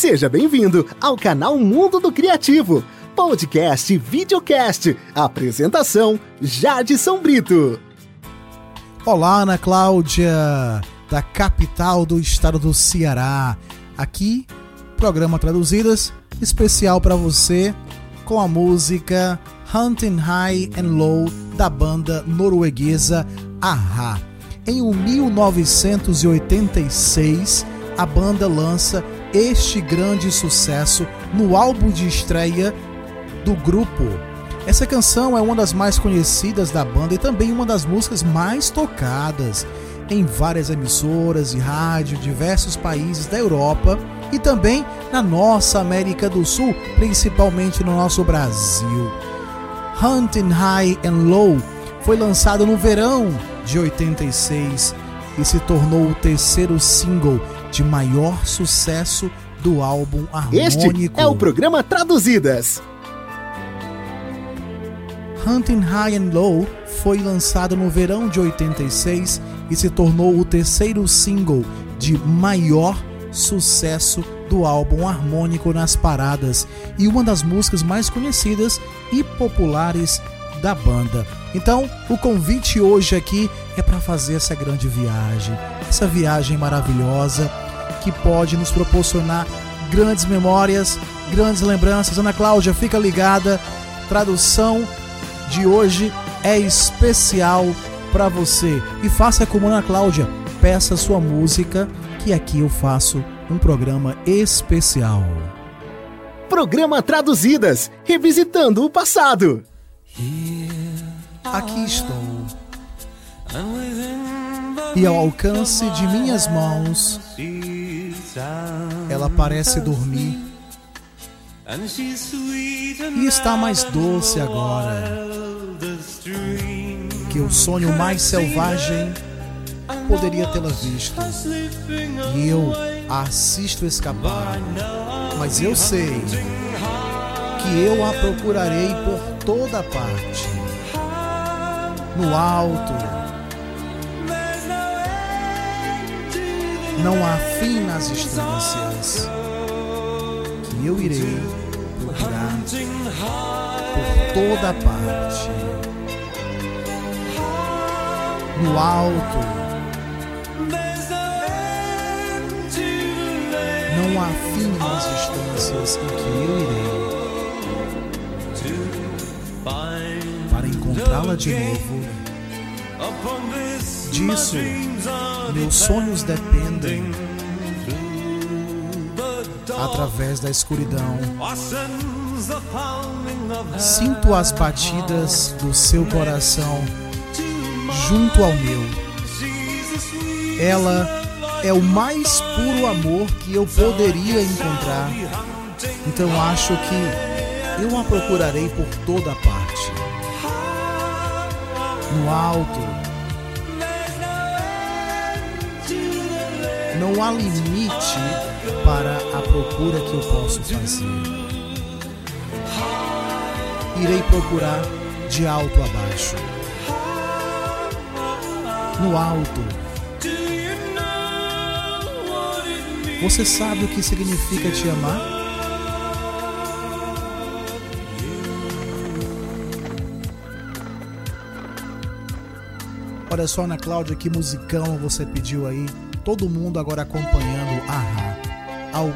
Seja bem-vindo ao canal Mundo do Criativo, podcast e videocast. Apresentação: Jade São Brito. Olá, Ana Cláudia, da capital do estado do Ceará. Aqui, programa Traduzidas, especial para você com a música Hunting High and Low da banda norueguesa Aha. Em 1986, a banda lança este grande sucesso no álbum de estreia do grupo. Essa canção é uma das mais conhecidas da banda e também uma das músicas mais tocadas em várias emissoras de rádio, diversos países da Europa e também na nossa América do Sul, principalmente no nosso Brasil. Hunting High and Low foi lançado no verão de 86 e se tornou o terceiro single de maior sucesso do álbum harmônico. Este é o programa Traduzidas. Hunting High and Low foi lançado no verão de 86 e se tornou o terceiro single de maior sucesso do álbum harmônico nas paradas e uma das músicas mais conhecidas e populares da banda. Então, o convite hoje aqui é para fazer essa grande viagem, essa viagem maravilhosa que pode nos proporcionar grandes memórias, grandes lembranças. Ana Cláudia, fica ligada. Tradução de hoje é especial para você. E faça como Ana Cláudia, peça sua música, que aqui eu faço um programa especial. Programa Traduzidas, revisitando o passado. Aqui estou. E ao alcance de minhas mãos, ela parece dormir. E está mais doce agora que o sonho mais selvagem poderia tê-la visto. E eu a assisto escapar. Mas eu sei que eu a procurarei por toda parte. No alto. Não há fim nas distâncias. Que eu irei procurar por toda parte. No alto. Não há fim nas distâncias em que eu irei para encontrá-la de novo. Disso, meus sonhos dependem. Através da escuridão, sinto as batidas do seu coração junto ao meu. Ela é o mais puro amor que eu poderia encontrar. Então acho que eu a procurarei por toda parte. No alto. Não há limite para a procura que eu posso fazer. Irei procurar de alto a baixo. No alto. Você sabe o que significa te amar? Olha só, Ana Cláudia, que musicão você pediu aí. Todo mundo agora acompanhando Aha, ao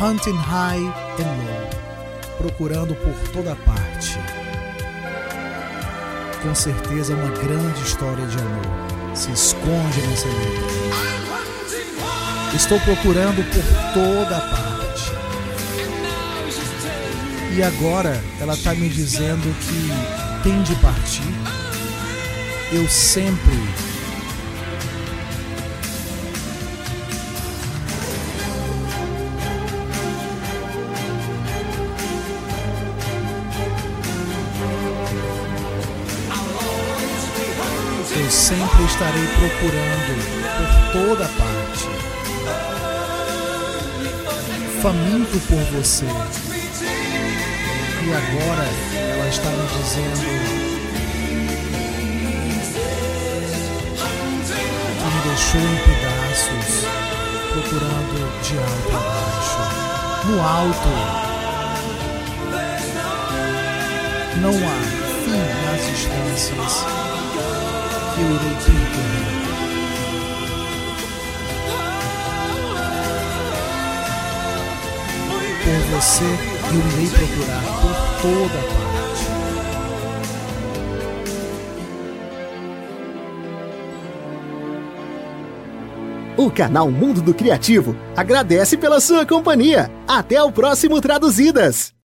Hunting High and Low, procurando por toda parte. Com certeza uma grande história de amor se esconde nessa letra. Estou procurando por toda parte. E agora ela está me dizendo que tem de partir. Eu sempre sempre estarei procurando por toda parte. Faminto por você. E agora ela está me dizendo que me deixou em pedaços, procurando de alto a baixo. no alto. Não há fim nas distâncias Por você eu irei procurar por toda parte. O canal Mundo do Criativo agradece pela sua companhia. Até o próximo Traduzidas!